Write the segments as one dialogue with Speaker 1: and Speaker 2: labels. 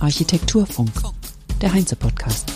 Speaker 1: Architekturfunk. Architekturfunk, der Heinze-Podcast.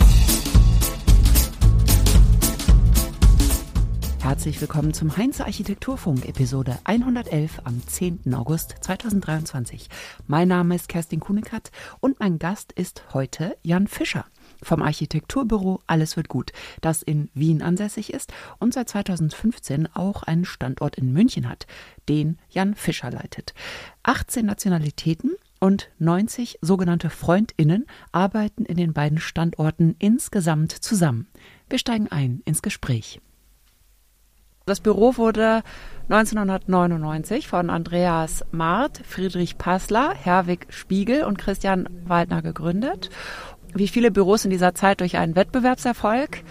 Speaker 1: Herzlich willkommen zum Heinze Architekturfunk, Episode 111 am 10. August 2023. Mein Name ist Kerstin Kunekat und mein Gast ist heute Jan Fischer vom Architekturbüro Alles wird gut, das in Wien ansässig ist und seit 2015 auch einen Standort in München hat, den Jan Fischer leitet. 18 Nationalitäten und 90 sogenannte Freundinnen arbeiten in den beiden Standorten insgesamt zusammen. Wir steigen ein ins Gespräch. Das Büro wurde 1999 von Andreas Marth, Friedrich Passler, Herwig Spiegel und Christian Waldner gegründet. Wie viele Büros in dieser Zeit durch einen Wettbewerbserfolg.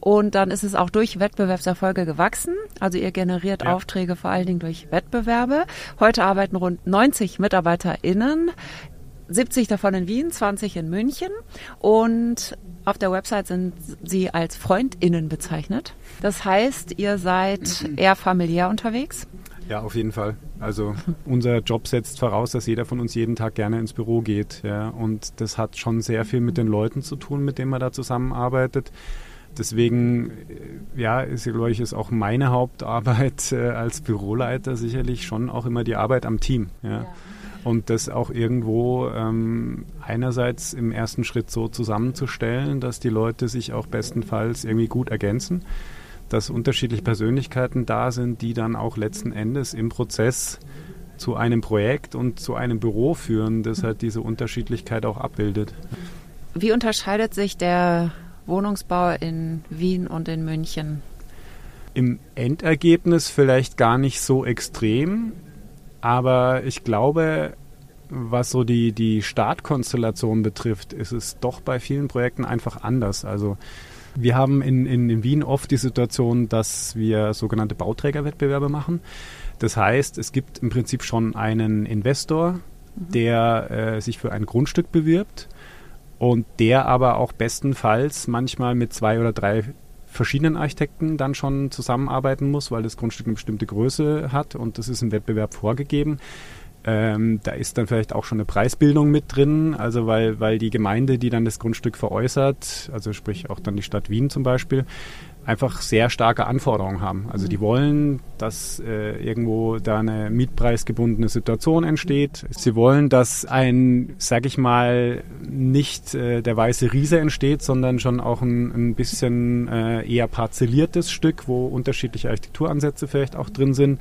Speaker 1: Und dann ist es auch durch Wettbewerbserfolge gewachsen. Also ihr generiert ja. Aufträge vor allen Dingen durch Wettbewerbe. Heute arbeiten rund 90 MitarbeiterInnen 70 davon in Wien, 20 in München und auf der Website sind sie als Freundinnen bezeichnet. Das heißt, ihr seid eher familiär unterwegs?
Speaker 2: Ja, auf jeden Fall. Also unser Job setzt voraus, dass jeder von uns jeden Tag gerne ins Büro geht. Ja, und das hat schon sehr viel mit den Leuten zu tun, mit denen man da zusammenarbeitet. Deswegen, äh, ja, ist, glaube ich, ist auch meine Hauptarbeit äh, als Büroleiter sicherlich schon auch immer die Arbeit am Team. Ja. ja und das auch irgendwo ähm, einerseits im ersten Schritt so zusammenzustellen, dass die Leute sich auch bestenfalls irgendwie gut ergänzen, dass unterschiedliche Persönlichkeiten da sind, die dann auch letzten Endes im Prozess zu einem Projekt und zu einem Büro führen, das halt diese Unterschiedlichkeit auch abbildet.
Speaker 1: Wie unterscheidet sich der Wohnungsbau in Wien und in München?
Speaker 2: Im Endergebnis vielleicht gar nicht so extrem. Aber ich glaube, was so die, die Startkonstellation betrifft, ist es doch bei vielen Projekten einfach anders. Also wir haben in, in, in Wien oft die Situation, dass wir sogenannte Bauträgerwettbewerbe machen. Das heißt, es gibt im Prinzip schon einen Investor, mhm. der äh, sich für ein Grundstück bewirbt und der aber auch bestenfalls manchmal mit zwei oder drei verschiedenen Architekten dann schon zusammenarbeiten muss, weil das Grundstück eine bestimmte Größe hat und das ist im Wettbewerb vorgegeben. Ähm, da ist dann vielleicht auch schon eine Preisbildung mit drin, also weil, weil die Gemeinde, die dann das Grundstück veräußert, also sprich auch dann die Stadt Wien zum Beispiel, einfach sehr starke Anforderungen haben. Also die wollen, dass äh, irgendwo da eine mietpreisgebundene Situation entsteht. Sie wollen, dass ein, sag ich mal, nicht äh, der weiße Riese entsteht, sondern schon auch ein, ein bisschen äh, eher parzelliertes Stück, wo unterschiedliche Architekturansätze vielleicht auch drin sind,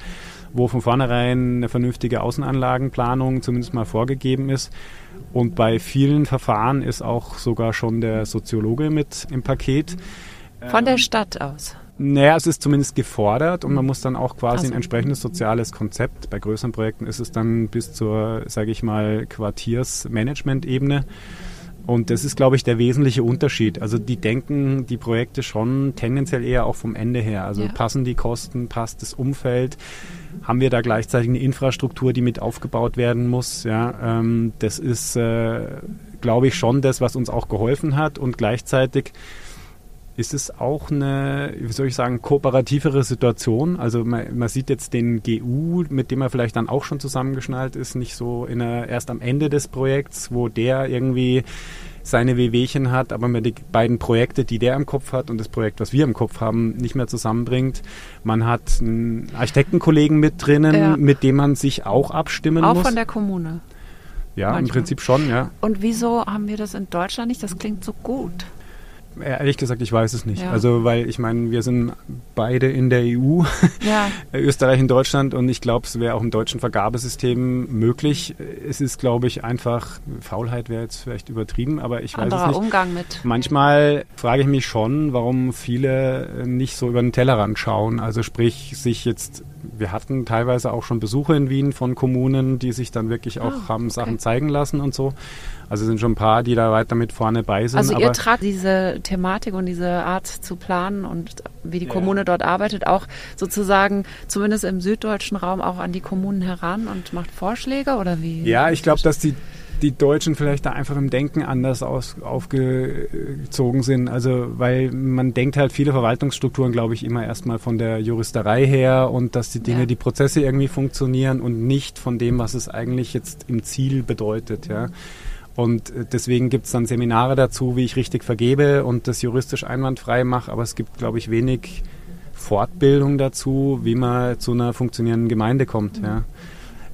Speaker 2: wo von vornherein eine vernünftige Außenanlagenplanung zumindest mal vorgegeben ist. Und bei vielen Verfahren ist auch sogar schon der Soziologe mit im Paket.
Speaker 1: Von der Stadt aus?
Speaker 2: Naja, es ist zumindest gefordert und man muss dann auch quasi also. ein entsprechendes soziales Konzept. Bei größeren Projekten ist es dann bis zur, sage ich mal, Quartiersmanagement-Ebene. Und das ist, glaube ich, der wesentliche Unterschied. Also die denken die Projekte schon tendenziell eher auch vom Ende her. Also ja. passen die Kosten, passt das Umfeld, haben wir da gleichzeitig eine Infrastruktur, die mit aufgebaut werden muss. Ja, ähm, das ist, äh, glaube ich, schon das, was uns auch geholfen hat und gleichzeitig ist es auch eine, wie soll ich sagen, kooperativere Situation. Also man, man, sieht jetzt den GU, mit dem er vielleicht dann auch schon zusammengeschnallt ist, nicht so in einer, erst am Ende des Projekts, wo der irgendwie seine Wehwehchen hat, aber man die beiden Projekte, die der im Kopf hat und das Projekt, was wir im Kopf haben, nicht mehr zusammenbringt. Man hat einen Architektenkollegen mit drinnen, ja. mit dem man sich auch abstimmen
Speaker 1: auch
Speaker 2: muss.
Speaker 1: Auch von der Kommune.
Speaker 2: Ja, Manchmal. im Prinzip schon, ja.
Speaker 1: Und wieso haben wir das in Deutschland nicht? Das klingt so gut.
Speaker 2: Ehrlich gesagt, ich weiß es nicht. Ja. Also, weil ich meine, wir sind beide in der EU, ja. Österreich und Deutschland, und ich glaube, es wäre auch im deutschen Vergabesystem möglich. Es ist, glaube ich, einfach, Faulheit wäre jetzt vielleicht übertrieben, aber ich Anderer weiß es nicht.
Speaker 1: Umgang mit.
Speaker 2: Manchmal frage ich mich schon, warum viele nicht so über den Tellerrand schauen. Also sprich, sich jetzt wir hatten teilweise auch schon Besuche in Wien von Kommunen, die sich dann wirklich auch oh, haben okay. Sachen zeigen lassen und so. Also sind schon ein paar, die da weiter mit vorne bei sind.
Speaker 1: Also ihr tragt diese Thematik und diese Art zu planen und wie die ja. Kommune dort arbeitet, auch sozusagen zumindest im süddeutschen Raum auch an die Kommunen heran und macht Vorschläge oder wie?
Speaker 2: Ja, ich glaube, dass die die Deutschen vielleicht da einfach im Denken anders aus, aufgezogen sind. Also, weil man denkt halt viele Verwaltungsstrukturen, glaube ich, immer erstmal von der Juristerei her und dass die Dinge, ja. die Prozesse irgendwie funktionieren und nicht von dem, was es eigentlich jetzt im Ziel bedeutet, ja. Und äh, deswegen gibt es dann Seminare dazu, wie ich richtig vergebe und das juristisch einwandfrei mache, aber es gibt, glaube ich, wenig Fortbildung dazu, wie man zu einer funktionierenden Gemeinde kommt. Ja.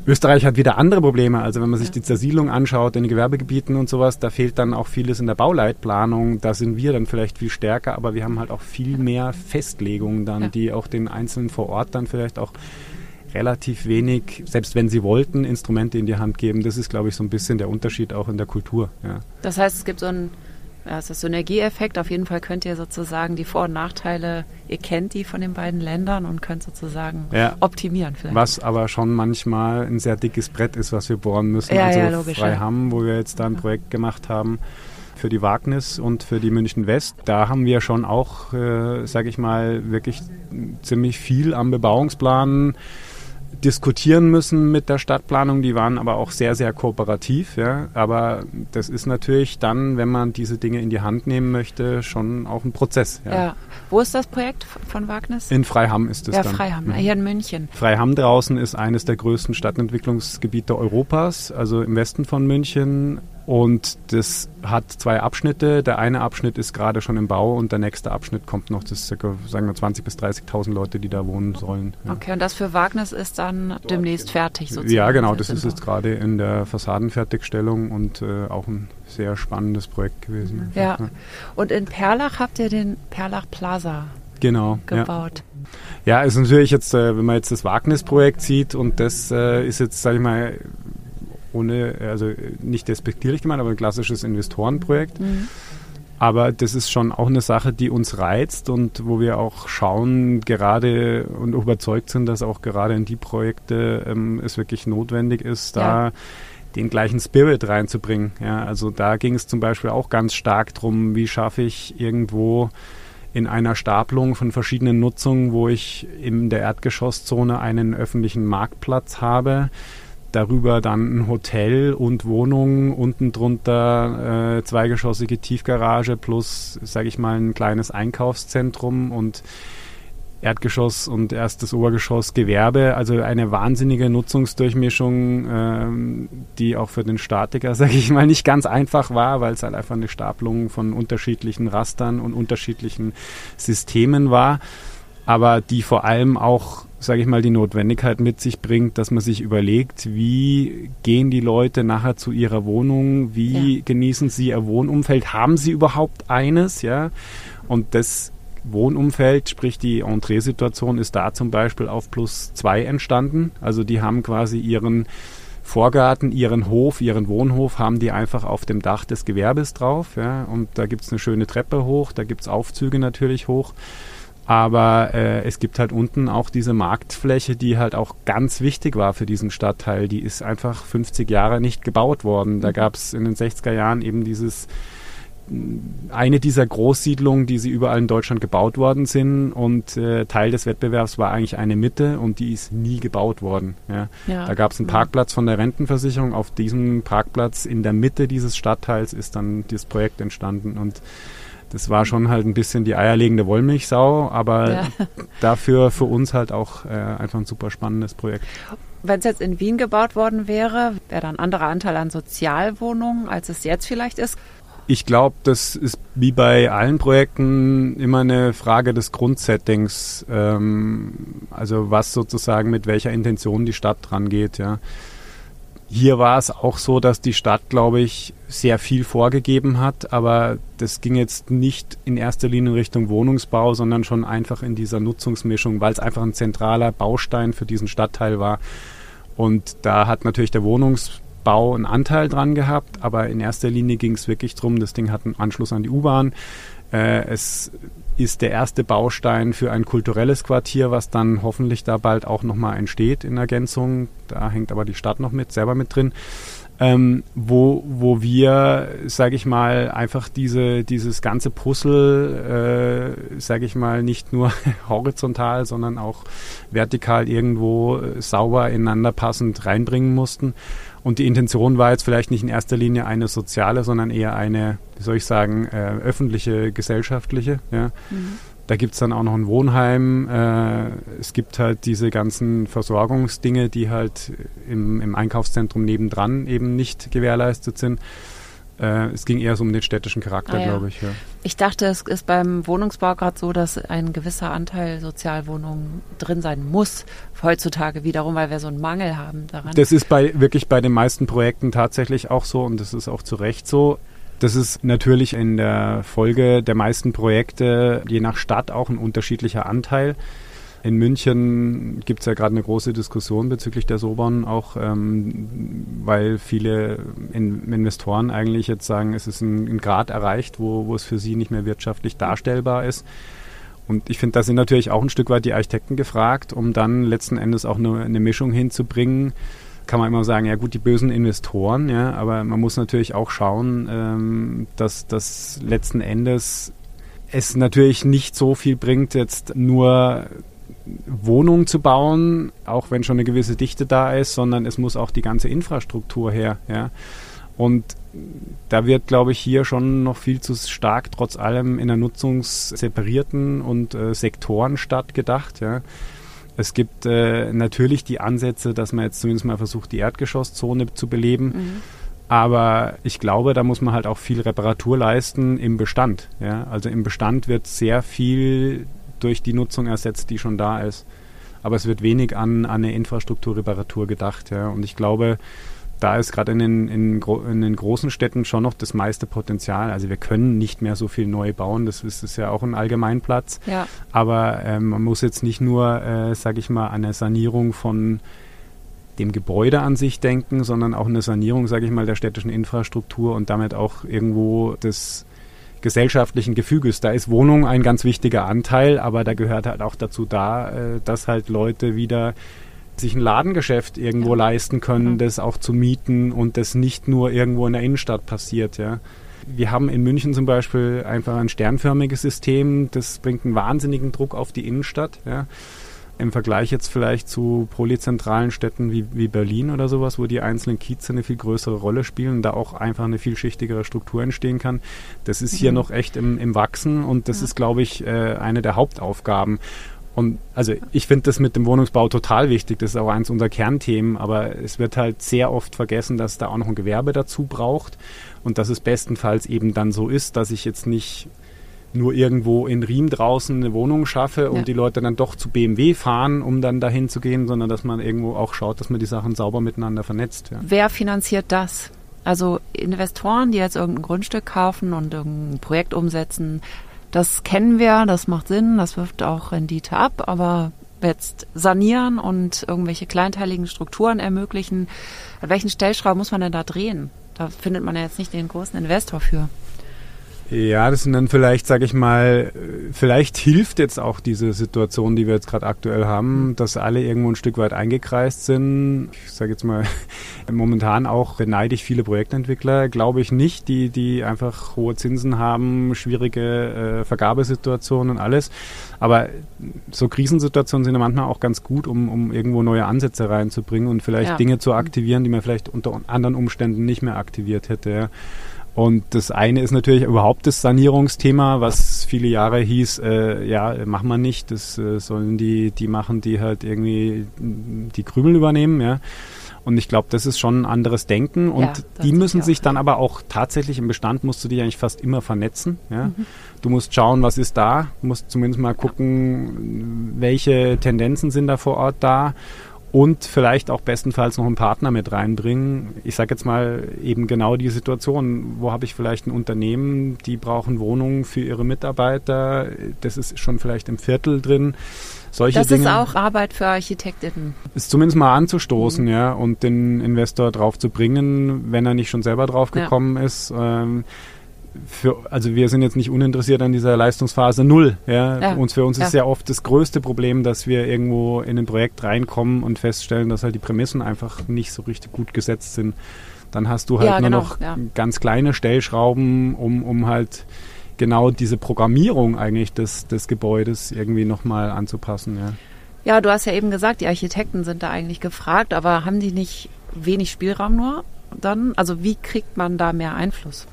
Speaker 2: Österreich hat wieder andere Probleme. Also wenn man sich die Zersiedlung anschaut in den Gewerbegebieten und sowas, da fehlt dann auch vieles in der Bauleitplanung. Da sind wir dann vielleicht viel stärker, aber wir haben halt auch viel mehr Festlegungen dann, ja. die auch den Einzelnen vor Ort dann vielleicht auch relativ wenig, selbst wenn sie wollten, Instrumente in die Hand geben. Das ist, glaube ich, so ein bisschen der Unterschied auch in der Kultur. Ja.
Speaker 1: Das heißt, es gibt so ein ja, es ist Synergieeffekt. Auf jeden Fall könnt ihr sozusagen die Vor- und Nachteile, ihr kennt die von den beiden Ländern und könnt sozusagen ja. optimieren.
Speaker 2: Vielleicht. Was aber schon manchmal ein sehr dickes Brett ist, was wir bohren müssen. Ja, also ja, logisch, Freiham, wo wir jetzt da ein Projekt gemacht haben für die Wagnis und für die München West. Da haben wir schon auch, äh, sage ich mal, wirklich ziemlich viel am Bebauungsplan diskutieren müssen mit der Stadtplanung. Die waren aber auch sehr, sehr kooperativ. Ja. Aber das ist natürlich dann, wenn man diese Dinge in die Hand nehmen möchte, schon auch ein Prozess. Ja. ja.
Speaker 1: Wo ist das Projekt von Wagnis?
Speaker 2: In Freiham ist es
Speaker 1: ja,
Speaker 2: dann.
Speaker 1: Ja, Freiham, mhm. hier in München.
Speaker 2: Freiham draußen ist eines der größten Stadtentwicklungsgebiete Europas, also im Westen von München. Und das hat zwei Abschnitte. Der eine Abschnitt ist gerade schon im Bau und der nächste Abschnitt kommt noch. Das sind circa, sagen wir, 20.000 bis 30.000 Leute, die da wohnen sollen.
Speaker 1: Ja. Okay, und das für Wagnis ist dann demnächst fertig
Speaker 2: sozusagen? Ja, genau. Das ist jetzt gerade in der Fassadenfertigstellung und äh, auch ein sehr spannendes Projekt gewesen.
Speaker 1: Ja. ja. Und in Perlach habt ihr den Perlach Plaza
Speaker 2: genau,
Speaker 1: gebaut.
Speaker 2: Ja. ja, ist natürlich jetzt, äh, wenn man jetzt das Wagnis-Projekt sieht und das äh, ist jetzt, sage ich mal, ohne, also nicht despektierlich gemeint, aber ein klassisches Investorenprojekt. Mhm. Aber das ist schon auch eine Sache, die uns reizt und wo wir auch schauen, gerade und überzeugt sind, dass auch gerade in die Projekte ähm, es wirklich notwendig ist, da ja. den gleichen Spirit reinzubringen. Ja, also da ging es zum Beispiel auch ganz stark darum, wie schaffe ich irgendwo in einer Stapelung von verschiedenen Nutzungen, wo ich in der Erdgeschosszone einen öffentlichen Marktplatz habe, darüber dann ein Hotel und Wohnungen, unten drunter äh, zweigeschossige Tiefgarage plus, sage ich mal, ein kleines Einkaufszentrum und Erdgeschoss und erstes Obergeschoss Gewerbe, also eine wahnsinnige Nutzungsdurchmischung, ähm, die auch für den Statiker, sage ich mal, nicht ganz einfach war, weil es halt einfach eine Stapelung von unterschiedlichen Rastern und unterschiedlichen Systemen war, aber die vor allem auch sage ich mal, die Notwendigkeit mit sich bringt, dass man sich überlegt, wie gehen die Leute nachher zu ihrer Wohnung, wie ja. genießen sie ihr Wohnumfeld, haben sie überhaupt eines, ja? Und das Wohnumfeld, sprich die Entree-Situation, ist da zum Beispiel auf plus zwei entstanden. Also die haben quasi ihren Vorgarten, ihren Hof, ihren Wohnhof haben die einfach auf dem Dach des Gewerbes drauf. Ja? Und da gibt es eine schöne Treppe hoch, da gibt es Aufzüge natürlich hoch. Aber äh, es gibt halt unten auch diese Marktfläche, die halt auch ganz wichtig war für diesen Stadtteil. Die ist einfach 50 Jahre nicht gebaut worden. Da mhm. gab es in den 60er Jahren eben dieses eine dieser Großsiedlungen, die sie überall in Deutschland gebaut worden sind und äh, Teil des Wettbewerbs war eigentlich eine Mitte und die ist nie gebaut worden. Ja. ja da gab es einen Parkplatz von der Rentenversicherung. Auf diesem Parkplatz in der Mitte dieses Stadtteils ist dann dieses Projekt entstanden und das war schon halt ein bisschen die eierlegende Wollmilchsau, aber ja. dafür für uns halt auch äh, einfach ein super spannendes Projekt.
Speaker 1: Wenn es jetzt in Wien gebaut worden wäre, wäre da ein anderer Anteil an Sozialwohnungen, als es jetzt vielleicht ist?
Speaker 2: Ich glaube, das ist wie bei allen Projekten immer eine Frage des Grundsettings, ähm, also was sozusagen mit welcher Intention die Stadt dran geht, ja. Hier war es auch so, dass die Stadt, glaube ich, sehr viel vorgegeben hat, aber das ging jetzt nicht in erster Linie in Richtung Wohnungsbau, sondern schon einfach in dieser Nutzungsmischung, weil es einfach ein zentraler Baustein für diesen Stadtteil war. Und da hat natürlich der Wohnungsbau einen Anteil dran gehabt, aber in erster Linie ging es wirklich darum, das Ding hat einen Anschluss an die U-Bahn. Äh, es ist der erste Baustein für ein kulturelles Quartier, was dann hoffentlich da bald auch nochmal entsteht in Ergänzung. Da hängt aber die Stadt noch mit, selber mit drin. Ähm, wo, wo wir, sage ich mal, einfach diese, dieses ganze Puzzle, äh, sage ich mal, nicht nur horizontal, sondern auch vertikal irgendwo äh, sauber ineinander passend reinbringen mussten. Und die Intention war jetzt vielleicht nicht in erster Linie eine soziale, sondern eher eine, wie soll ich sagen, äh, öffentliche, gesellschaftliche. Ja. Mhm. Da gibt es dann auch noch ein Wohnheim. Äh, es gibt halt diese ganzen Versorgungsdinge, die halt im, im Einkaufszentrum nebendran eben nicht gewährleistet sind. Äh, es ging eher so um den städtischen Charakter, ah, ja. glaube ich. Ja.
Speaker 1: Ich dachte, es ist beim Wohnungsbau gerade so, dass ein gewisser Anteil Sozialwohnungen drin sein muss, heutzutage wiederum, weil wir so einen Mangel haben daran.
Speaker 2: Das ist bei wirklich bei den meisten Projekten tatsächlich auch so und das ist auch zu Recht so. Das ist natürlich in der Folge der meisten Projekte je nach Stadt auch ein unterschiedlicher Anteil. In München gibt es ja gerade eine große Diskussion bezüglich der Sobern, auch ähm, weil viele in Investoren eigentlich jetzt sagen, es ist ein, ein Grad erreicht, wo, wo es für sie nicht mehr wirtschaftlich darstellbar ist. Und ich finde, da sind natürlich auch ein Stück weit die Architekten gefragt, um dann letzten Endes auch eine, eine Mischung hinzubringen. Kann man immer sagen, ja gut, die bösen Investoren, ja, aber man muss natürlich auch schauen, ähm, dass das letzten Endes es natürlich nicht so viel bringt, jetzt nur Wohnungen zu bauen, auch wenn schon eine gewisse Dichte da ist, sondern es muss auch die ganze Infrastruktur her. Ja. Und da wird, glaube ich, hier schon noch viel zu stark trotz allem in der nutzungsseparierten und äh, Sektorenstadt gedacht. Ja. Es gibt äh, natürlich die Ansätze, dass man jetzt zumindest mal versucht, die Erdgeschosszone zu beleben. Mhm. Aber ich glaube, da muss man halt auch viel Reparatur leisten im Bestand. Ja? Also im Bestand wird sehr viel durch die Nutzung ersetzt, die schon da ist. Aber es wird wenig an, an eine Infrastrukturreparatur gedacht. Ja. Und ich glaube, da ist gerade in den, in, in den, großen Städten schon noch das meiste Potenzial. Also wir können nicht mehr so viel neu bauen, das ist, ist ja auch ein Allgemeinplatz. Ja. Aber ähm, man muss jetzt nicht nur, äh, sage ich mal, an eine Sanierung von dem Gebäude an sich denken, sondern auch eine Sanierung, sage ich mal, der städtischen Infrastruktur und damit auch irgendwo das gesellschaftlichen Gefüges. Da ist Wohnung ein ganz wichtiger Anteil, aber da gehört halt auch dazu da, äh, dass halt Leute wieder sich ein Ladengeschäft irgendwo ja. leisten können, das auch zu mieten und das nicht nur irgendwo in der Innenstadt passiert, ja. Wir haben in München zum Beispiel einfach ein sternförmiges System, das bringt einen wahnsinnigen Druck auf die Innenstadt, ja im Vergleich jetzt vielleicht zu polyzentralen Städten wie, wie Berlin oder sowas, wo die einzelnen Kieze eine viel größere Rolle spielen und da auch einfach eine vielschichtigere Struktur entstehen kann. Das ist hier mhm. noch echt im, im Wachsen und das ja. ist, glaube ich, äh, eine der Hauptaufgaben. Und also ich finde das mit dem Wohnungsbau total wichtig. Das ist auch eins unserer Kernthemen. Aber es wird halt sehr oft vergessen, dass da auch noch ein Gewerbe dazu braucht und dass es bestenfalls eben dann so ist, dass ich jetzt nicht nur irgendwo in Riem draußen eine Wohnung schaffe und ja. die Leute dann doch zu BMW fahren, um dann dahin zu gehen, sondern dass man irgendwo auch schaut, dass man die Sachen sauber miteinander vernetzt.
Speaker 1: Ja. Wer finanziert das? Also Investoren, die jetzt irgendein Grundstück kaufen und irgendein Projekt umsetzen, das kennen wir, das macht Sinn, das wirft auch Rendite ab, aber jetzt sanieren und irgendwelche kleinteiligen Strukturen ermöglichen, an welchen Stellschrauben muss man denn da drehen? Da findet man ja jetzt nicht den großen Investor für.
Speaker 2: Ja, das sind dann vielleicht, sage ich mal, vielleicht hilft jetzt auch diese Situation, die wir jetzt gerade aktuell haben, dass alle irgendwo ein Stück weit eingekreist sind. Ich sage jetzt mal, momentan auch beneide ich viele Projektentwickler, glaube ich nicht, die, die einfach hohe Zinsen haben, schwierige äh, Vergabesituationen und alles. Aber so Krisensituationen sind ja manchmal auch ganz gut, um, um irgendwo neue Ansätze reinzubringen und vielleicht ja. Dinge zu aktivieren, die man vielleicht unter anderen Umständen nicht mehr aktiviert hätte. Und das eine ist natürlich überhaupt das Sanierungsthema, was viele Jahre hieß, äh, ja, machen wir nicht, das äh, sollen die, die machen, die halt irgendwie die Krümel übernehmen, ja. Und ich glaube, das ist schon ein anderes Denken. Und ja, die müssen sich dann aber auch tatsächlich im Bestand musst du dich eigentlich fast immer vernetzen. Ja? Mhm. Du musst schauen, was ist da, du musst zumindest mal gucken, welche Tendenzen sind da vor Ort da und vielleicht auch bestenfalls noch einen Partner mit reinbringen. Ich sage jetzt mal eben genau die Situation, wo habe ich vielleicht ein Unternehmen, die brauchen Wohnungen für ihre Mitarbeiter, das ist schon vielleicht im Viertel drin. Solche
Speaker 1: das
Speaker 2: Dinge,
Speaker 1: ist auch Arbeit für Architektinnen.
Speaker 2: Ist zumindest mal anzustoßen, mhm. ja, und den Investor drauf zu bringen, wenn er nicht schon selber drauf gekommen ja. ist. Ähm, für, also wir sind jetzt nicht uninteressiert an dieser Leistungsphase null. Ja? ja. Und für uns ja. ist ja oft das größte Problem, dass wir irgendwo in ein Projekt reinkommen und feststellen, dass halt die Prämissen einfach nicht so richtig gut gesetzt sind. Dann hast du halt ja, nur genau, noch ganz kleine Stellschrauben, um, um halt genau diese Programmierung eigentlich des, des Gebäudes irgendwie nochmal anzupassen. Ja.
Speaker 1: ja, du hast ja eben gesagt, die Architekten sind da eigentlich gefragt, aber haben die nicht wenig Spielraum nur dann? Also wie kriegt man da mehr Einfluss?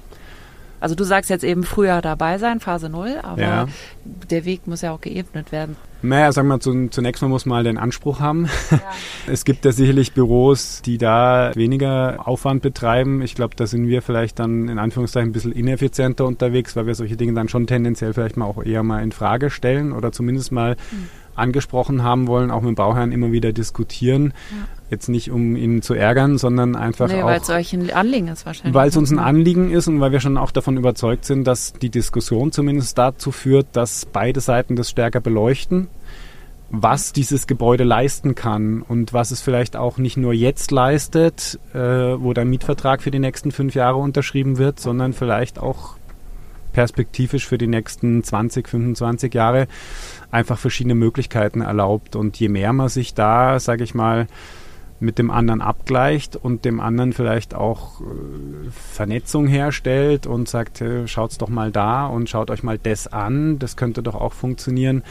Speaker 1: Also du sagst jetzt eben früher dabei sein, Phase 0, aber ja. der Weg muss ja auch geebnet werden.
Speaker 2: Naja, sagen wir zunächst mal muss man den Anspruch haben. Ja. Es gibt ja sicherlich Büros, die da weniger Aufwand betreiben. Ich glaube, da sind wir vielleicht dann in Anführungszeichen ein bisschen ineffizienter unterwegs, weil wir solche Dinge dann schon tendenziell vielleicht mal auch eher mal in Frage stellen oder zumindest mal mhm angesprochen haben wollen, auch mit dem Bauherrn immer wieder diskutieren. Ja. Jetzt nicht, um ihn zu ärgern, sondern einfach nee, auch...
Speaker 1: weil es euch ein Anliegen ist wahrscheinlich.
Speaker 2: Weil es uns ein Anliegen ist und weil wir schon auch davon überzeugt sind, dass die Diskussion zumindest dazu führt, dass beide Seiten das stärker beleuchten was dieses Gebäude leisten kann und was es vielleicht auch nicht nur jetzt leistet, äh, wo der Mietvertrag für die nächsten fünf Jahre unterschrieben wird, sondern vielleicht auch perspektivisch für die nächsten 20, 25 Jahre einfach verschiedene Möglichkeiten erlaubt. Und je mehr man sich da, sage ich mal, mit dem anderen abgleicht und dem anderen vielleicht auch äh, Vernetzung herstellt und sagt, äh, schaut's doch mal da und schaut euch mal das an, das könnte doch auch funktionieren,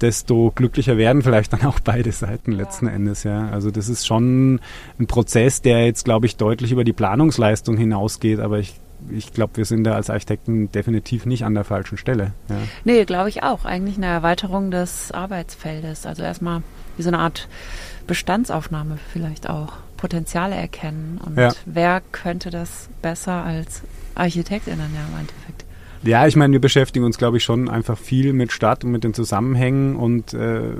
Speaker 2: desto glücklicher werden vielleicht dann auch beide Seiten letzten ja. Endes, ja. Also das ist schon ein Prozess, der jetzt, glaube ich, deutlich über die Planungsleistung hinausgeht, aber ich ich glaube, wir sind da als Architekten definitiv nicht an der falschen Stelle. Ja.
Speaker 1: Nee, glaube ich auch. Eigentlich eine Erweiterung des Arbeitsfeldes. Also erstmal wie so eine Art Bestandsaufnahme vielleicht auch. Potenziale erkennen. Und ja. wer könnte das besser als ArchitektInnen ja im Endeffekt?
Speaker 2: Ja, ich meine, wir beschäftigen uns, glaube ich, schon einfach viel mit Stadt und mit den Zusammenhängen und äh,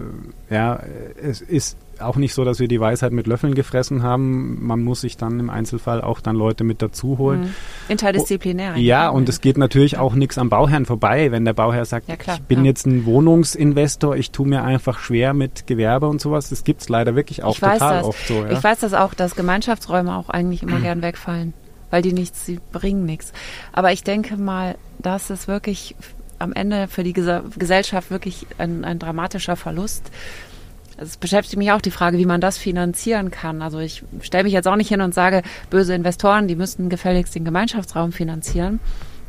Speaker 2: ja, es ist auch nicht so, dass wir die Weisheit mit Löffeln gefressen haben. Man muss sich dann im Einzelfall auch dann Leute mit dazu holen. Mhm.
Speaker 1: Interdisziplinär.
Speaker 2: Ja, und es geht natürlich auch nichts am Bauherrn vorbei, wenn der Bauherr sagt, ja, ich bin ja. jetzt ein Wohnungsinvestor, ich tue mir einfach schwer mit Gewerbe und sowas. Das gibt es leider wirklich auch ich total oft so.
Speaker 1: Ja. Ich weiß das auch, dass Gemeinschaftsräume auch eigentlich immer gern wegfallen, weil die nichts, sie bringen nichts. Aber ich denke mal, das ist wirklich am Ende für die Gesellschaft wirklich ein, ein dramatischer Verlust es beschäftigt mich auch die Frage, wie man das finanzieren kann. Also ich stelle mich jetzt auch nicht hin und sage, böse Investoren, die müssten gefälligst den Gemeinschaftsraum finanzieren,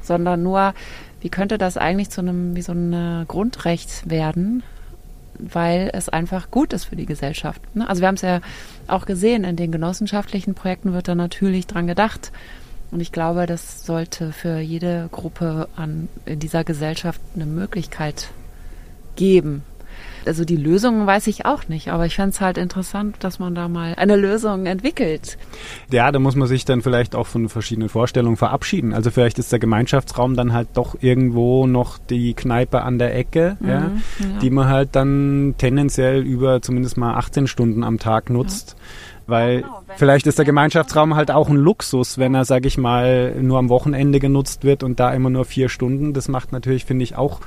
Speaker 1: sondern nur, wie könnte das eigentlich zu einem, wie so ein Grundrecht werden, weil es einfach gut ist für die Gesellschaft. Ne? Also wir haben es ja auch gesehen, in den genossenschaftlichen Projekten wird da natürlich dran gedacht. Und ich glaube, das sollte für jede Gruppe an, in dieser Gesellschaft eine Möglichkeit geben, also die Lösungen weiß ich auch nicht, aber ich fände es halt interessant, dass man da mal eine Lösung entwickelt.
Speaker 2: Ja, da muss man sich dann vielleicht auch von verschiedenen Vorstellungen verabschieden. Also vielleicht ist der Gemeinschaftsraum dann halt doch irgendwo noch die Kneipe an der Ecke, mhm, ja, ja. die man halt dann tendenziell über zumindest mal 18 Stunden am Tag nutzt. Ja weil genau, vielleicht ist der Gemeinschaftsraum halt auch ein Luxus, wenn er, sage ich mal, nur am Wochenende genutzt wird und da immer nur vier Stunden. Das macht natürlich, finde ich, auch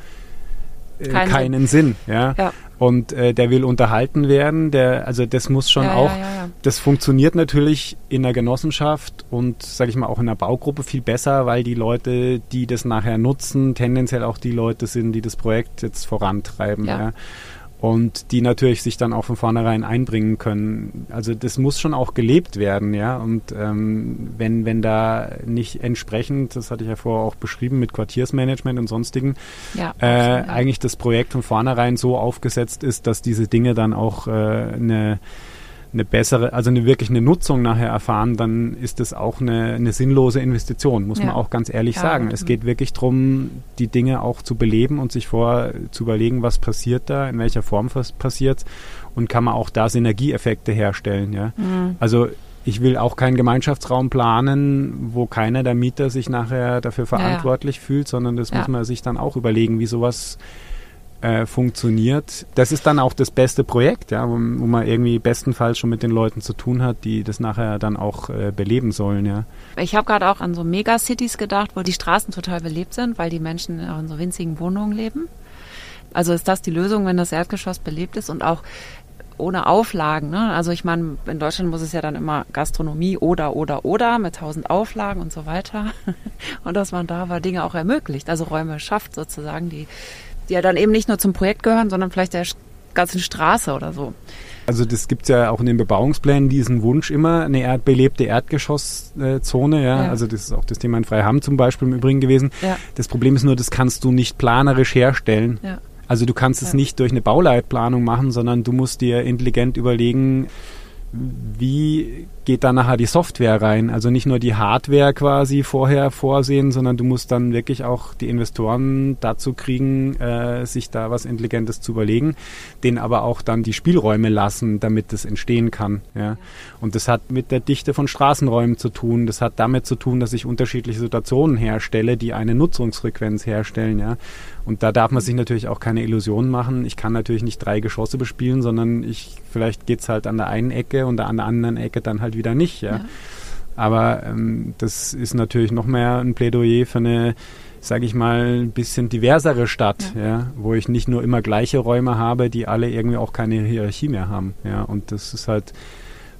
Speaker 2: äh, Kein keinen Sinn. Sinn ja? ja. Und äh, der will unterhalten werden. Der, also das muss schon ja, auch, ja, das funktioniert natürlich in der Genossenschaft und sage ich mal auch in der Baugruppe viel besser, weil die Leute, die das nachher nutzen, tendenziell auch die Leute sind, die das Projekt jetzt vorantreiben. Ja und die natürlich sich dann auch von vornherein einbringen können. Also das muss schon auch gelebt werden, ja. Und ähm, wenn, wenn da nicht entsprechend, das hatte ich ja vorher auch beschrieben mit Quartiersmanagement und sonstigen, ja, äh, eigentlich das Projekt von vornherein so aufgesetzt ist, dass diese Dinge dann auch äh, eine eine bessere, also eine wirklich eine Nutzung nachher erfahren, dann ist das auch eine, eine sinnlose Investition, muss ja. man auch ganz ehrlich ja, sagen. Es geht wirklich darum, die Dinge auch zu beleben und sich vor zu überlegen, was passiert da, in welcher Form was passiert und kann man auch da Synergieeffekte herstellen. Ja? Mhm. Also ich will auch keinen Gemeinschaftsraum planen, wo keiner der Mieter sich nachher dafür verantwortlich ja, fühlt, sondern das muss man sich dann auch überlegen, wie sowas äh, funktioniert. Das ist dann auch das beste Projekt, ja, wo, wo, man irgendwie bestenfalls schon mit den Leuten zu tun hat, die das nachher dann auch äh, beleben sollen, ja.
Speaker 1: Ich habe gerade auch an so Megacities gedacht, wo die Straßen total belebt sind, weil die Menschen in so winzigen Wohnungen leben. Also ist das die Lösung, wenn das Erdgeschoss belebt ist und auch ohne Auflagen. Ne? Also ich meine, in Deutschland muss es ja dann immer Gastronomie oder oder oder mit tausend Auflagen und so weiter. Und dass man da aber Dinge auch ermöglicht, also Räume schafft sozusagen, die die ja dann eben nicht nur zum Projekt gehören, sondern vielleicht der ganzen Straße oder so.
Speaker 2: Also das gibt es ja auch in den Bebauungsplänen, diesen Wunsch immer, eine erd belebte Erdgeschosszone. Ja? ja? Also das ist auch das Thema in Freiham zum Beispiel im Übrigen gewesen. Ja. Das Problem ist nur, das kannst du nicht planerisch herstellen. Ja. Also du kannst es nicht durch eine Bauleitplanung machen, sondern du musst dir intelligent überlegen, wie geht da nachher die Software rein? Also nicht nur die Hardware quasi vorher vorsehen, sondern du musst dann wirklich auch die Investoren dazu kriegen, äh, sich da was Intelligentes zu überlegen, denen aber auch dann die Spielräume lassen, damit das entstehen kann. Ja? Und das hat mit der Dichte von Straßenräumen zu tun. Das hat damit zu tun, dass ich unterschiedliche Situationen herstelle, die eine Nutzungsfrequenz herstellen. Ja? Und da darf man sich natürlich auch keine Illusionen machen. Ich kann natürlich nicht drei Geschosse bespielen, sondern ich vielleicht geht's halt an der einen Ecke und an der anderen Ecke dann halt wieder nicht. Ja. ja. Aber ähm, das ist natürlich noch mehr ein Plädoyer für eine, sage ich mal, ein bisschen diversere Stadt, ja. ja. wo ich nicht nur immer gleiche Räume habe, die alle irgendwie auch keine Hierarchie mehr haben. Ja. Und das ist halt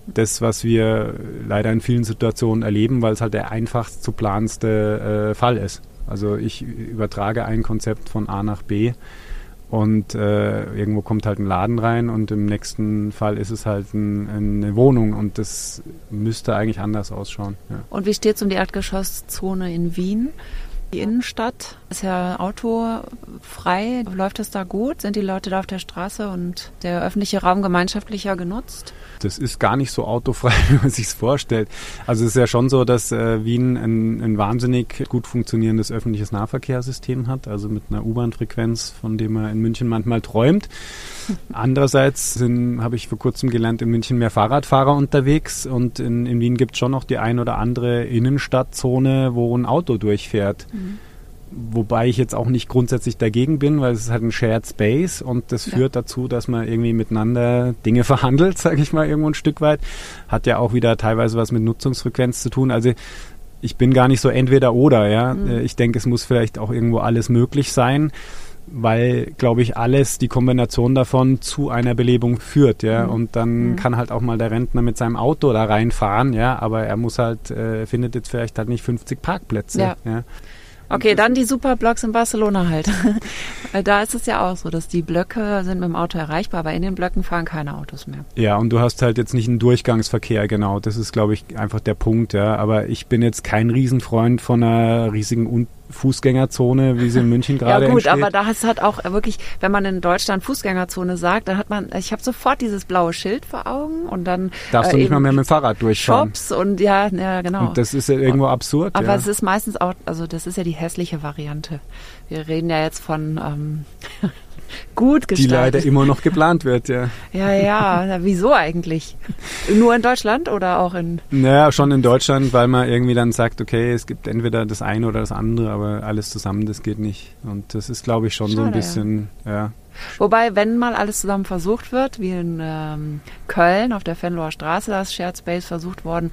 Speaker 2: das, was wir leider in vielen Situationen erleben, weil es halt der einfachst zu planste äh, Fall ist. Also ich übertrage ein Konzept von A nach B und äh, irgendwo kommt halt ein Laden rein und im nächsten Fall ist es halt ein, eine Wohnung und das müsste eigentlich anders ausschauen. Ja.
Speaker 1: Und wie steht es um die Erdgeschosszone in Wien? Die Innenstadt ist ja autofrei. Läuft es da gut? Sind die Leute da auf der Straße und der öffentliche Raum gemeinschaftlicher genutzt?
Speaker 2: Das ist gar nicht so autofrei, wie man sich vorstellt. Also es ist ja schon so, dass äh, Wien ein, ein, wahnsinnig gut funktionierendes öffentliches Nahverkehrssystem hat, also mit einer U-Bahn-Frequenz, von dem man in München manchmal träumt. Andererseits habe ich vor kurzem gelernt, in München mehr Fahrradfahrer unterwegs und in, in Wien gibt es schon noch die ein oder andere Innenstadtzone, wo ein Auto durchfährt. Mhm. Wobei ich jetzt auch nicht grundsätzlich dagegen bin, weil es ist halt ein Shared Space und das ja. führt dazu, dass man irgendwie miteinander Dinge verhandelt, sage ich mal, irgendwo ein Stück weit. Hat ja auch wieder teilweise was mit Nutzungsfrequenz zu tun. Also ich bin gar nicht so entweder oder, ja. Mhm. Äh, ich denke, es muss vielleicht auch irgendwo alles möglich sein, weil, glaube ich, alles, die Kombination davon zu einer Belebung führt, ja. Mhm. Und dann mhm. kann halt auch mal der Rentner mit seinem Auto da reinfahren, ja, aber er muss halt, äh, findet jetzt vielleicht halt nicht 50 Parkplätze. Ja. ja.
Speaker 1: Okay, dann die Superblocks in Barcelona halt. da ist es ja auch so, dass die Blöcke sind mit dem Auto erreichbar, aber in den Blöcken fahren keine Autos mehr.
Speaker 2: Ja, und du hast halt jetzt nicht einen Durchgangsverkehr, genau. Das ist, glaube ich, einfach der Punkt, ja. Aber ich bin jetzt kein Riesenfreund von einer riesigen Fußgängerzone, wie sie in München gerade Ja gut,
Speaker 1: entsteht. aber da ist halt auch wirklich, wenn man in Deutschland Fußgängerzone sagt, dann hat man, ich habe sofort dieses blaue Schild vor Augen und dann
Speaker 2: darfst äh, du nicht mal mehr mit dem Fahrrad durchfahren.
Speaker 1: Shops und ja, ja genau.
Speaker 2: Und das ist ja irgendwo und, absurd.
Speaker 1: Aber
Speaker 2: ja.
Speaker 1: es ist meistens auch, also das ist ja die hässliche Variante. Wir reden ja jetzt von ähm, gut gestaltet.
Speaker 2: Die leider immer noch geplant wird, ja.
Speaker 1: ja, ja. Na, wieso eigentlich? Nur in Deutschland oder auch in.
Speaker 2: Naja, schon in Deutschland, weil man irgendwie dann sagt, okay, es gibt entweder das eine oder das andere, aber alles zusammen, das geht nicht. Und das ist, glaube ich, schon Schade, so ein bisschen, ja. ja.
Speaker 1: Wobei, wenn mal alles zusammen versucht wird, wie in ähm, Köln auf der Fenloher Straße, da ist Shared Space versucht worden,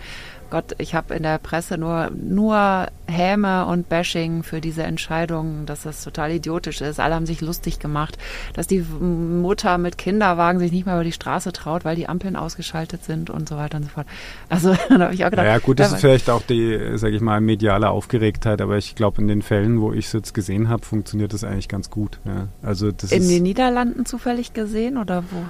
Speaker 1: Gott, ich habe in der Presse nur, nur Häme und Bashing für diese Entscheidung, dass das total idiotisch ist. Alle haben sich lustig gemacht, dass die Mutter mit Kinderwagen sich nicht mehr über die Straße traut, weil die Ampeln ausgeschaltet sind und so weiter und so fort. Also da habe ich auch gedacht.
Speaker 2: Ja, gut, das ist vielleicht auch die, sage ich mal, mediale Aufgeregtheit, aber ich glaube, in den Fällen, wo ich es jetzt gesehen habe, funktioniert das eigentlich ganz gut. Ja. Also das
Speaker 1: in den Niederlanden zufällig gesehen oder wo?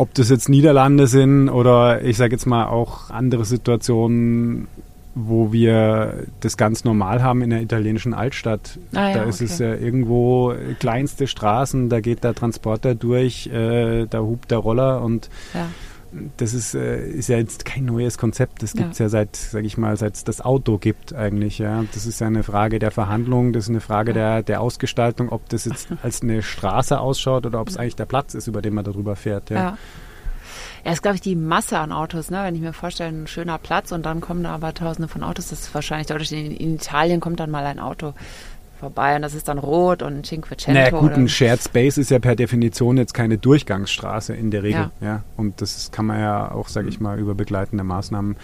Speaker 2: Ob das jetzt Niederlande sind oder ich sage jetzt mal auch andere Situationen, wo wir das ganz normal haben in der italienischen Altstadt. Ah, ja, da ist okay. es ja irgendwo kleinste Straßen, da geht der Transporter durch, äh, da hupt der Roller und ja das ist, äh, ist ja jetzt kein neues Konzept. Das gibt es ja. ja. seit, sage ich mal, seit es das Auto gibt eigentlich. Ja, das ist ja eine Frage der Verhandlung, das ist eine Frage der, der Ausgestaltung, ob das jetzt als eine Straße ausschaut oder ob es eigentlich der Platz ist, über den man darüber fährt. Ja. ja.
Speaker 1: Ja, ist, glaube ich, die Masse an Autos, ne? Wenn ich mir vorstelle, ein schöner Platz und dann kommen da aber tausende von Autos, das ist wahrscheinlich dadurch, in, in Italien kommt dann mal ein Auto vorbei und das ist dann rot und Cinquecento.
Speaker 2: Naja, gut, ein Shared Space ist ja per Definition jetzt keine Durchgangsstraße in der Regel. Ja. ja? Und das kann man ja auch, sage ich mal, über begleitende Maßnahmen.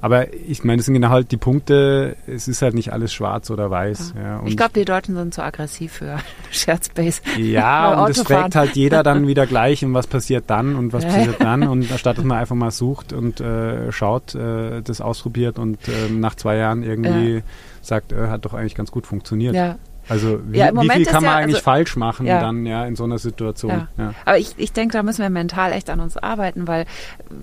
Speaker 2: Aber ich meine, das sind genau halt die Punkte, es ist halt nicht alles schwarz oder weiß. Ja.
Speaker 1: Ja, ich glaube, die Deutschen sind zu aggressiv für Shared Space.
Speaker 2: Ja, und das fragt halt jeder dann wieder gleich und was passiert dann und was passiert dann und anstatt dass man einfach mal sucht und äh, schaut, äh, das ausprobiert und äh, nach zwei Jahren irgendwie sagt, äh, hat doch eigentlich ganz gut funktioniert.
Speaker 1: Ja.
Speaker 2: Also wie, ja, wie viel kann man ja, eigentlich also, falsch machen ja. dann ja in so einer Situation?
Speaker 1: Ja. Aber ich, ich denke, da müssen wir mental echt an uns arbeiten, weil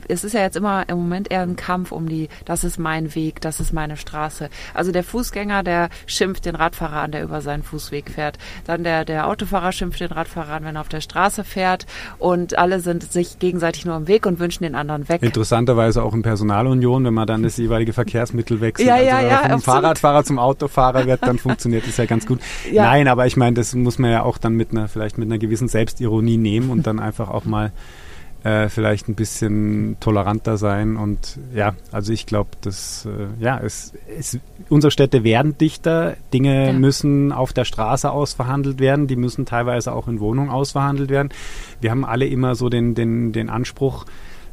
Speaker 1: es ist ja jetzt immer im Moment eher ein Kampf um die, das ist mein Weg, das ist meine Straße. Also der Fußgänger, der schimpft den Radfahrer an, der über seinen Fußweg fährt. Dann der, der Autofahrer schimpft den Radfahrer an, wenn er auf der Straße fährt. Und alle sind sich gegenseitig nur im Weg und wünschen den anderen weg.
Speaker 2: Interessanterweise auch in Personalunion, wenn man dann das jeweilige Verkehrsmittel wechselt.
Speaker 1: Ja, ja,
Speaker 2: also
Speaker 1: ja,
Speaker 2: vom Fahrradfahrer zum Autofahrer wird, dann funktioniert das ja ganz gut. Ja. Nein, aber ich meine, das muss man ja auch dann mit einer, vielleicht mit einer gewissen Selbstironie nehmen und dann einfach auch mal äh, vielleicht ein bisschen toleranter sein und ja, also ich glaube, dass äh, ja, es, es, unsere Städte werden dichter, Dinge ja. müssen auf der Straße ausverhandelt werden, die müssen teilweise auch in Wohnungen ausverhandelt werden. Wir haben alle immer so den, den, den Anspruch,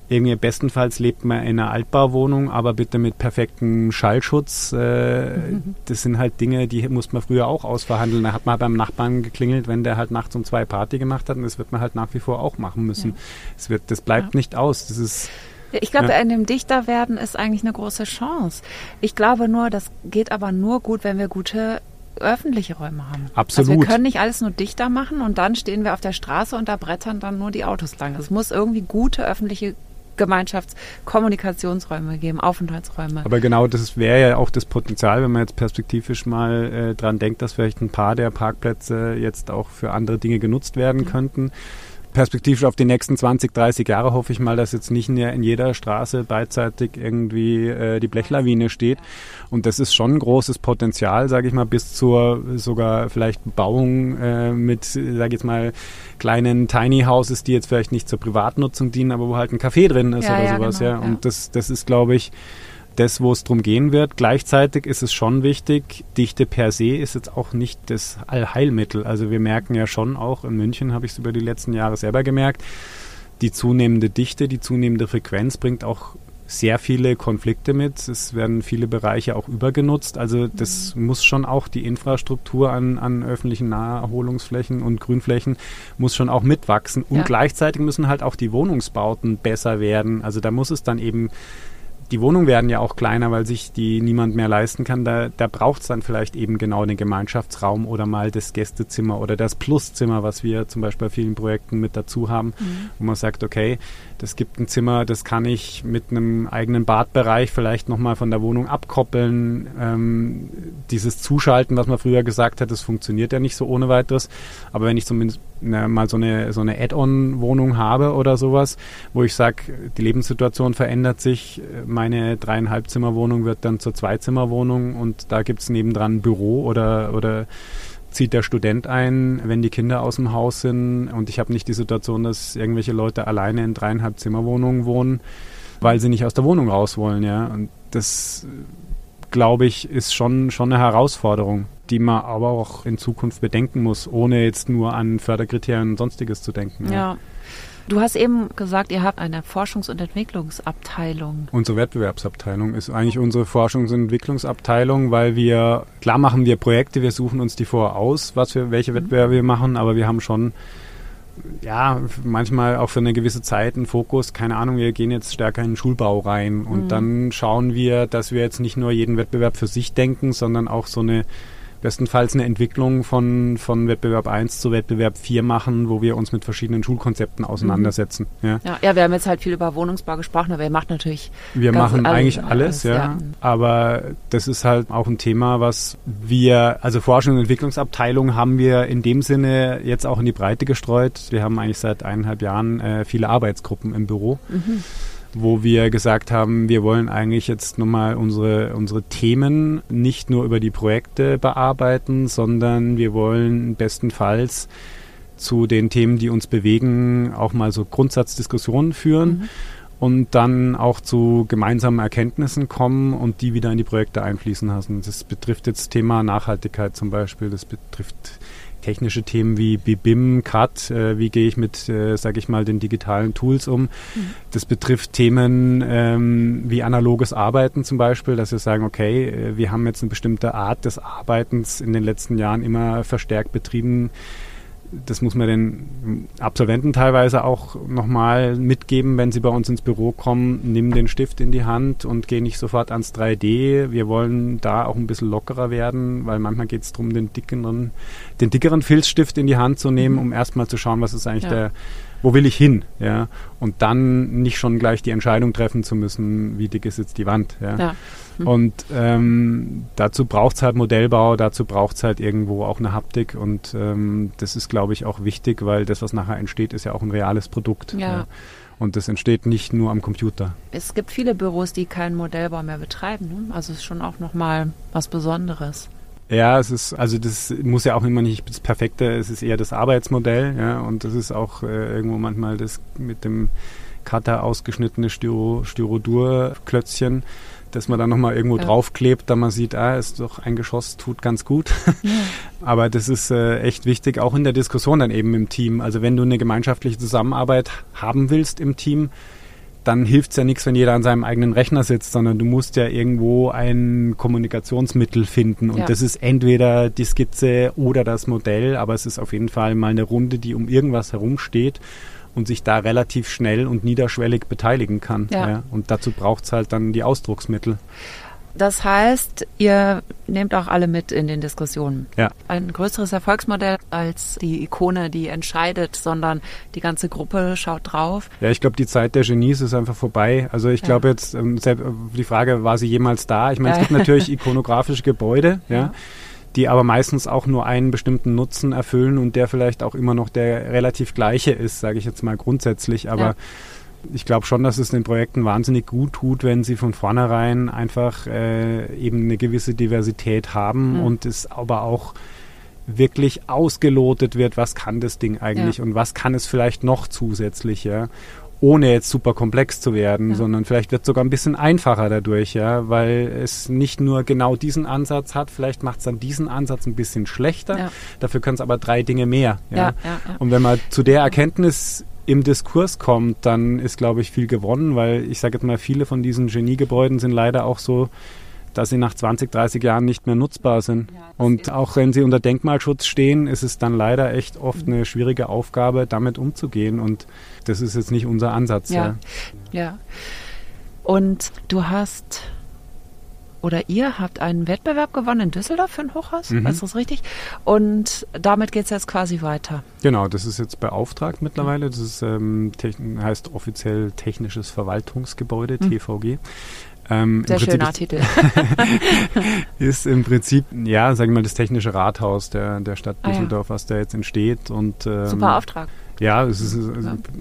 Speaker 2: irgendwie bestenfalls lebt man in einer Altbauwohnung, aber bitte mit perfektem Schallschutz. Äh, mhm. Das sind halt Dinge, die muss man früher auch ausverhandeln. Da hat man beim Nachbarn geklingelt, wenn der halt nachts um zwei Party gemacht hat und das wird man halt nach wie vor auch machen müssen. Ja. Es wird, das bleibt ja. nicht aus. Das ist
Speaker 1: ich glaube, ja. in dem Dichterwerden ist eigentlich eine große Chance. Ich glaube nur, das geht aber nur gut, wenn wir gute öffentliche Räume haben.
Speaker 2: Absolut.
Speaker 1: Also wir können nicht alles nur dichter machen und dann stehen wir auf der Straße und da brettern dann nur die Autos lang. Es muss irgendwie gute öffentliche Gemeinschaftskommunikationsräume geben, Aufenthaltsräume.
Speaker 2: Aber genau das wäre ja auch das Potenzial, wenn man jetzt perspektivisch mal äh, dran denkt, dass vielleicht ein paar der Parkplätze jetzt auch für andere Dinge genutzt werden mhm. könnten perspektivisch auf die nächsten 20, 30 Jahre hoffe ich mal, dass jetzt nicht in, in jeder Straße beidseitig irgendwie äh, die Blechlawine steht. Und das ist schon ein großes Potenzial, sage ich mal, bis zur sogar vielleicht Bauung äh, mit, sage ich jetzt mal, kleinen Tiny Houses, die jetzt vielleicht nicht zur Privatnutzung dienen, aber wo halt ein Café drin ist ja, oder ja, sowas. Genau, ja. Und das, das ist, glaube ich, das, wo es drum gehen wird. Gleichzeitig ist es schon wichtig, Dichte per se ist jetzt auch nicht das Allheilmittel. Also wir merken ja schon auch, in München habe ich es über die letzten Jahre selber gemerkt, die zunehmende Dichte, die zunehmende Frequenz bringt auch sehr viele Konflikte mit. Es werden viele Bereiche auch übergenutzt. Also das muss schon auch die Infrastruktur an, an öffentlichen Naherholungsflächen und Grünflächen muss schon auch mitwachsen. Und ja. gleichzeitig müssen halt auch die Wohnungsbauten besser werden. Also da muss es dann eben die Wohnungen werden ja auch kleiner, weil sich die niemand mehr leisten kann. Da, da braucht es dann vielleicht eben genau den Gemeinschaftsraum oder mal das Gästezimmer oder das Pluszimmer, was wir zum Beispiel bei vielen Projekten mit dazu haben, mhm. wo man sagt, okay, das gibt ein Zimmer, das kann ich mit einem eigenen Badbereich vielleicht nochmal von der Wohnung abkoppeln. Ähm, dieses Zuschalten, was man früher gesagt hat, das funktioniert ja nicht so ohne weiteres. Aber wenn ich zumindest ne, mal so eine, so eine Add-on-Wohnung habe oder sowas, wo ich sage, die Lebenssituation verändert sich, meine dreieinhalb Zimmer-Wohnung wird dann zur Zweizimmerwohnung und da gibt es nebendran ein Büro oder, oder zieht der Student ein, wenn die Kinder aus dem Haus sind und ich habe nicht die Situation, dass irgendwelche Leute alleine in dreieinhalb Zimmerwohnungen wohnen, weil sie nicht aus der Wohnung raus wollen, ja. Und das, glaube ich, ist schon, schon eine Herausforderung, die man aber auch in Zukunft bedenken muss, ohne jetzt nur an Förderkriterien und sonstiges zu denken.
Speaker 1: ja. Du hast eben gesagt, ihr habt eine Forschungs- und Entwicklungsabteilung.
Speaker 2: Unsere Wettbewerbsabteilung ist eigentlich unsere Forschungs- und Entwicklungsabteilung, weil wir, klar machen wir Projekte, wir suchen uns die vorher aus, was wir, welche mhm. Wettbewerbe wir machen, aber wir haben schon ja, manchmal auch für eine gewisse Zeit einen Fokus, keine Ahnung, wir gehen jetzt stärker in den Schulbau rein und mhm. dann schauen wir, dass wir jetzt nicht nur jeden Wettbewerb für sich denken, sondern auch so eine bestenfalls eine Entwicklung von, von Wettbewerb 1 zu Wettbewerb 4 machen, wo wir uns mit verschiedenen Schulkonzepten auseinandersetzen.
Speaker 1: Mhm. Ja. ja. Ja, wir haben jetzt halt viel über Wohnungsbau gesprochen, aber ihr macht natürlich.
Speaker 2: Wir machen eigentlich alles, alles ja. ja. Aber das ist halt auch ein Thema, was wir, also Forschung und Entwicklungsabteilung haben wir in dem Sinne jetzt auch in die Breite gestreut. Wir haben eigentlich seit eineinhalb Jahren äh, viele Arbeitsgruppen im Büro. Mhm wo wir gesagt haben, wir wollen eigentlich jetzt nochmal unsere, unsere Themen nicht nur über die Projekte bearbeiten, sondern wir wollen bestenfalls zu den Themen, die uns bewegen, auch mal so Grundsatzdiskussionen führen. Mhm. Und dann auch zu gemeinsamen Erkenntnissen kommen und die wieder in die Projekte einfließen lassen. Das betrifft jetzt Thema Nachhaltigkeit zum Beispiel, das betrifft technische Themen wie BIM, CAD, äh, wie gehe ich mit, äh, sage ich mal, den digitalen Tools um. Mhm. Das betrifft Themen ähm, wie analoges Arbeiten zum Beispiel, dass wir sagen, okay, äh, wir haben jetzt eine bestimmte Art des Arbeitens in den letzten Jahren immer verstärkt betrieben das muss man den Absolventen teilweise auch nochmal mitgeben, wenn sie bei uns ins Büro kommen. Nimm den Stift in die Hand und geh nicht sofort ans 3D. Wir wollen da auch ein bisschen lockerer werden, weil manchmal geht es darum, den dickeren, den dickeren Filzstift in die Hand zu nehmen, um erstmal zu schauen, was ist eigentlich ja. der, wo will ich hin, ja, und dann nicht schon gleich die Entscheidung treffen zu müssen, wie dick ist jetzt die Wand, ja. ja. Mhm. Und ähm, dazu braucht es halt Modellbau, dazu braucht es halt irgendwo auch eine Haptik und ähm, das ist, glaube ich, auch wichtig, weil das, was nachher entsteht, ist ja auch ein reales Produkt. Ja. ja. Und das entsteht nicht nur am Computer.
Speaker 1: Es gibt viele Büros, die keinen Modellbau mehr betreiben. Ne? Also es ist schon auch nochmal was Besonderes.
Speaker 2: Ja, es ist, also das muss ja auch immer nicht das Perfekte, es ist eher das Arbeitsmodell, ja, und das ist auch äh, irgendwo manchmal das mit dem Cutter ausgeschnittene Styro, Styrodur-Klötzchen dass man dann nochmal irgendwo ja. draufklebt, da man sieht, ah, ist doch ein Geschoss, tut ganz gut. Ja. Aber das ist äh, echt wichtig, auch in der Diskussion dann eben im Team. Also wenn du eine gemeinschaftliche Zusammenarbeit haben willst im Team, dann hilft es ja nichts, wenn jeder an seinem eigenen Rechner sitzt, sondern du musst ja irgendwo ein Kommunikationsmittel finden. Und ja. das ist entweder die Skizze oder das Modell, aber es ist auf jeden Fall mal eine Runde, die um irgendwas herumsteht und sich da relativ schnell und niederschwellig beteiligen kann. Ja. ja. Und dazu braucht es halt dann die Ausdrucksmittel.
Speaker 1: Das heißt, ihr nehmt auch alle mit in den Diskussionen. Ja. Ein größeres Erfolgsmodell als die Ikone, die entscheidet, sondern die ganze Gruppe schaut drauf.
Speaker 2: Ja, ich glaube, die Zeit der Genies ist einfach vorbei. Also ich glaube ja. jetzt, ähm, die Frage, war sie jemals da? Ich meine, es gibt natürlich ikonografische Gebäude, ja. ja die aber meistens auch nur einen bestimmten Nutzen erfüllen und der vielleicht auch immer noch der relativ gleiche ist, sage ich jetzt mal grundsätzlich. Aber ja. ich glaube schon, dass es den Projekten wahnsinnig gut tut, wenn sie von vornherein einfach äh, eben eine gewisse Diversität haben mhm. und es aber auch wirklich ausgelotet wird, was kann das Ding eigentlich ja. und was kann es vielleicht noch zusätzlich, ja ohne jetzt super komplex zu werden, ja. sondern vielleicht wird es sogar ein bisschen einfacher dadurch, ja, weil es nicht nur genau diesen Ansatz hat, vielleicht macht es dann diesen Ansatz ein bisschen schlechter, ja. dafür können es aber drei Dinge mehr. Ja? Und wenn man zu der Erkenntnis im Diskurs kommt, dann ist, glaube ich, viel gewonnen, weil ich sage jetzt mal, viele von diesen Geniegebäuden sind leider auch so dass sie nach 20, 30 Jahren nicht mehr nutzbar sind. Und auch wenn sie unter Denkmalschutz stehen, ist es dann leider echt oft eine schwierige Aufgabe, damit umzugehen. Und das ist jetzt nicht unser Ansatz.
Speaker 1: Ja. ja. ja. Und du hast oder ihr habt einen Wettbewerb gewonnen in Düsseldorf für ein Hochhaus, mhm. ist das richtig? Und damit geht es jetzt quasi weiter.
Speaker 2: Genau, das ist jetzt beauftragt mittlerweile. Das ist, ähm, heißt offiziell Technisches Verwaltungsgebäude, mhm. TVG.
Speaker 1: Ähm, Sehr schöner Titel.
Speaker 2: ist im Prinzip, ja, sagen wir mal, das technische Rathaus der, der Stadt Düsseldorf, ah, ja. was da jetzt entsteht. Und,
Speaker 1: ähm, Super Auftrag.
Speaker 2: Ja, es ist,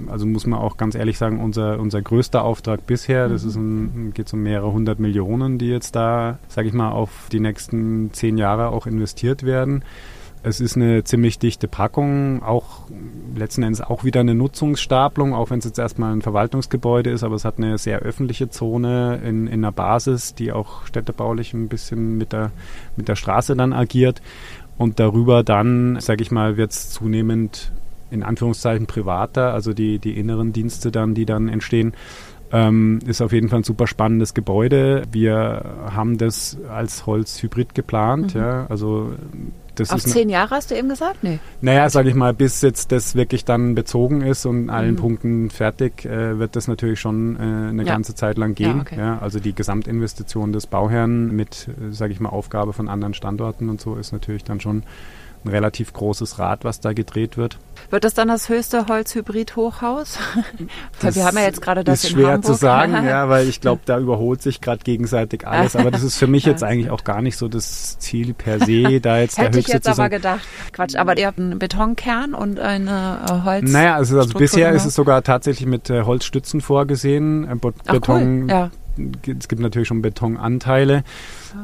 Speaker 2: also muss man auch ganz ehrlich sagen, unser, unser größter Auftrag bisher, das mhm. ist ein, geht um mehrere hundert Millionen, die jetzt da, sage ich mal, auf die nächsten zehn Jahre auch investiert werden. Es ist eine ziemlich dichte Packung, auch letzten Endes auch wieder eine Nutzungsstapelung, auch wenn es jetzt erstmal ein Verwaltungsgebäude ist, aber es hat eine sehr öffentliche Zone in, in einer Basis, die auch städtebaulich ein bisschen mit der, mit der Straße dann agiert. Und darüber dann, sage ich mal, wird es zunehmend in Anführungszeichen privater, also die, die inneren Dienste dann, die dann entstehen. Ähm, ist auf jeden Fall ein super spannendes Gebäude. Wir haben das als Holzhybrid geplant. Mhm. Ja, also
Speaker 1: das Auf zehn Jahre hast du eben gesagt? Nee.
Speaker 2: Naja, sage ich mal, bis jetzt das wirklich dann bezogen ist und allen mhm. Punkten fertig, äh, wird das natürlich schon äh, eine ja. ganze Zeit lang gehen. Ja, okay. ja, also die Gesamtinvestition des Bauherrn mit, äh, sage ich mal, Aufgabe von anderen Standorten und so ist natürlich dann schon ein relativ großes Rad, was da gedreht wird.
Speaker 1: Wird das dann das höchste Holzhybrid-Hochhaus? wir haben ja jetzt gerade das
Speaker 2: ist schwer
Speaker 1: Hamburg.
Speaker 2: zu sagen, ja, weil ich glaube, da überholt sich gerade gegenseitig alles. Aber das ist für mich jetzt eigentlich auch gar nicht so das Ziel per se, da jetzt
Speaker 1: Hätte
Speaker 2: der höchste
Speaker 1: ich jetzt aber gedacht. Quatsch, aber ihr habt einen Betonkern und eine äh, Holz.
Speaker 2: Naja, also, also bisher ist es sogar tatsächlich mit äh, Holzstützen vorgesehen. Äh, Beton. Cool. Ja. Es gibt natürlich schon Betonanteile.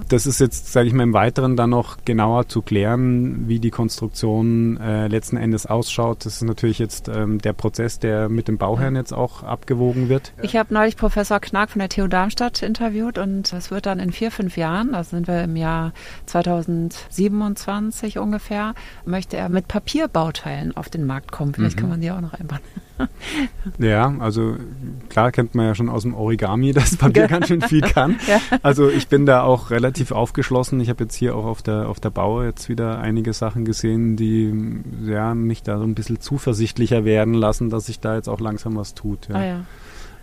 Speaker 2: Das ist jetzt, sage ich mal, im Weiteren dann noch genauer zu klären, wie die Konstruktion äh, letzten Endes ausschaut. Das ist natürlich jetzt ähm, der Prozess, der mit dem Bauherrn jetzt auch abgewogen wird.
Speaker 1: Ich habe neulich Professor Knack von der TU Darmstadt interviewt und es wird dann in vier, fünf Jahren, da sind wir im Jahr 2027 ungefähr, möchte er mit Papierbauteilen auf den Markt kommen. Vielleicht mhm. kann man die auch noch einbauen.
Speaker 2: Ja, also klar kennt man ja schon aus dem Origami, dass Papier ganz schön viel kann. ja. Also ich bin da auch relativ aufgeschlossen. Ich habe jetzt hier auch auf der, auf der Bau jetzt wieder einige Sachen gesehen, die ja, mich da so ein bisschen zuversichtlicher werden lassen, dass sich da jetzt auch langsam was tut. Ja. Ah, ja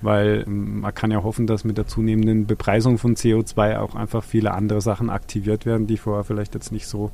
Speaker 2: weil ähm, man kann ja hoffen, dass mit der zunehmenden Bepreisung von CO2 auch einfach viele andere Sachen aktiviert werden, die vorher vielleicht jetzt nicht so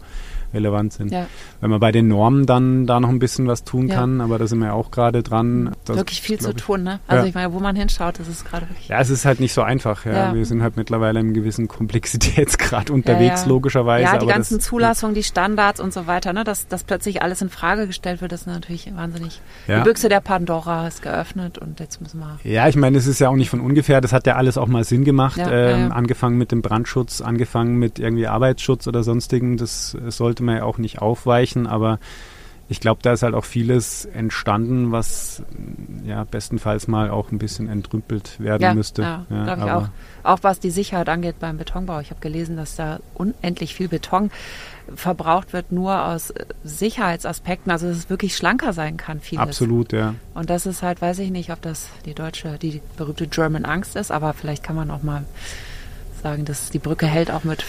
Speaker 2: relevant sind. Ja. Wenn man bei den Normen dann da noch ein bisschen was tun ja. kann, aber da sind wir ja auch gerade dran.
Speaker 1: Das, wirklich viel zu tun, ne? Also ich meine, wo man hinschaut, das ist gerade
Speaker 2: wirklich. Ja, es ist halt nicht so einfach. Ja. Wir sind halt mittlerweile im gewissen Komplexitätsgrad unterwegs, logischerweise.
Speaker 1: Ja, die ganzen Zulassungen, die Standards und so weiter, ne? Dass, dass plötzlich alles in Frage gestellt wird, ist natürlich wahnsinnig. Die Büchse der Pandora ist geöffnet und jetzt müssen wir.
Speaker 2: Ja, ich meine, es ist ja auch nicht von ungefähr, das hat ja alles auch mal Sinn gemacht. Ähm, angefangen mit dem Brandschutz, angefangen mit irgendwie Arbeitsschutz oder sonstigen. Das sollte man ja auch nicht aufweichen, aber ich glaube, da ist halt auch vieles entstanden, was ja bestenfalls mal auch ein bisschen entrümpelt werden ja, müsste. Ja,
Speaker 1: ja glaube ich auch. Auch was die Sicherheit angeht beim Betonbau. Ich habe gelesen, dass da unendlich viel Beton verbraucht wird, nur aus Sicherheitsaspekten. Also dass es wirklich schlanker sein kann, vieles.
Speaker 2: Absolut, ja.
Speaker 1: Und das ist halt, weiß ich nicht, ob das die deutsche, die berühmte German Angst ist, aber vielleicht kann man auch mal sagen, dass die Brücke hält auch mit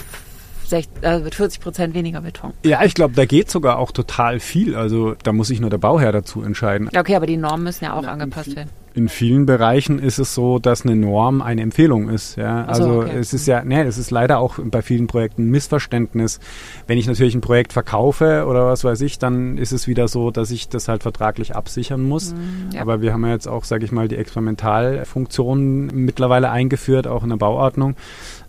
Speaker 1: 60, äh, mit 40 Prozent weniger Beton.
Speaker 2: Ja, ich glaube, da geht sogar auch total viel. Also da muss sich nur der Bauherr dazu entscheiden.
Speaker 1: Ja, okay, aber die Normen müssen ja auch ja, angepasst werden.
Speaker 2: In vielen Bereichen ist es so, dass eine Norm eine Empfehlung ist. Ja? So, also okay. es ist ja, ne, es ist leider auch bei vielen Projekten ein Missverständnis. Wenn ich natürlich ein Projekt verkaufe oder was weiß ich, dann ist es wieder so, dass ich das halt vertraglich absichern muss. Mm, ja. Aber wir haben ja jetzt auch, sage ich mal, die Experimentalfunktion mittlerweile eingeführt, auch in der Bauordnung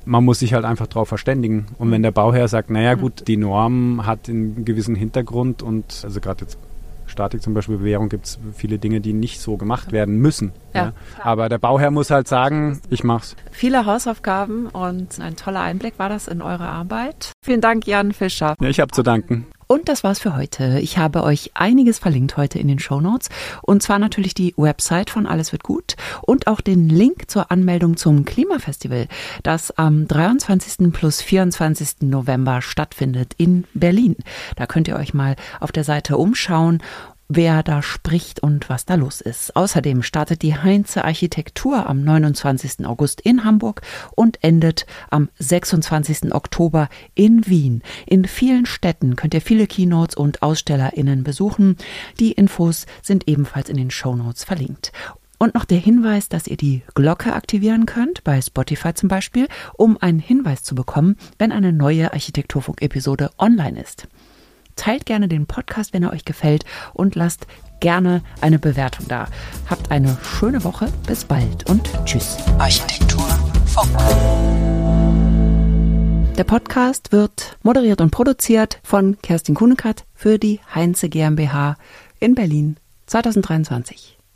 Speaker 2: man muss sich halt einfach darauf verständigen. Und wenn der Bauherr sagt, naja gut, die Norm hat einen gewissen Hintergrund und also gerade jetzt Statik zum Beispiel Bewährung gibt es viele Dinge, die nicht so gemacht werden müssen. Ja. ja. Aber der Bauherr muss halt sagen, ich mach's.
Speaker 1: Viele Hausaufgaben und ein toller Einblick war das in eure Arbeit. Vielen Dank, Jan Fischer.
Speaker 2: Ja, ich habe zu danken.
Speaker 1: Und das war's für heute. Ich habe euch einiges verlinkt heute in den Show Notes. Und zwar natürlich die Website von Alles wird gut und auch den Link zur Anmeldung zum Klimafestival, das am 23. plus 24. November stattfindet in Berlin. Da könnt ihr euch mal auf der Seite umschauen wer da spricht und was da los ist. Außerdem startet die Heinze Architektur am 29. August in Hamburg und endet am 26. Oktober in Wien. In vielen Städten könnt ihr viele Keynotes und AusstellerInnen besuchen. Die Infos sind ebenfalls in den Shownotes verlinkt. Und noch der Hinweis, dass ihr die Glocke aktivieren könnt, bei Spotify zum Beispiel, um einen Hinweis zu bekommen, wenn eine neue Architekturfunk-Episode online ist. Teilt gerne den Podcast, wenn er euch gefällt und lasst gerne eine Bewertung da. Habt eine schöne Woche. Bis bald und tschüss. Architektur. Der Podcast wird moderiert und produziert von Kerstin Kunekat für die Heinze GmbH in Berlin 2023.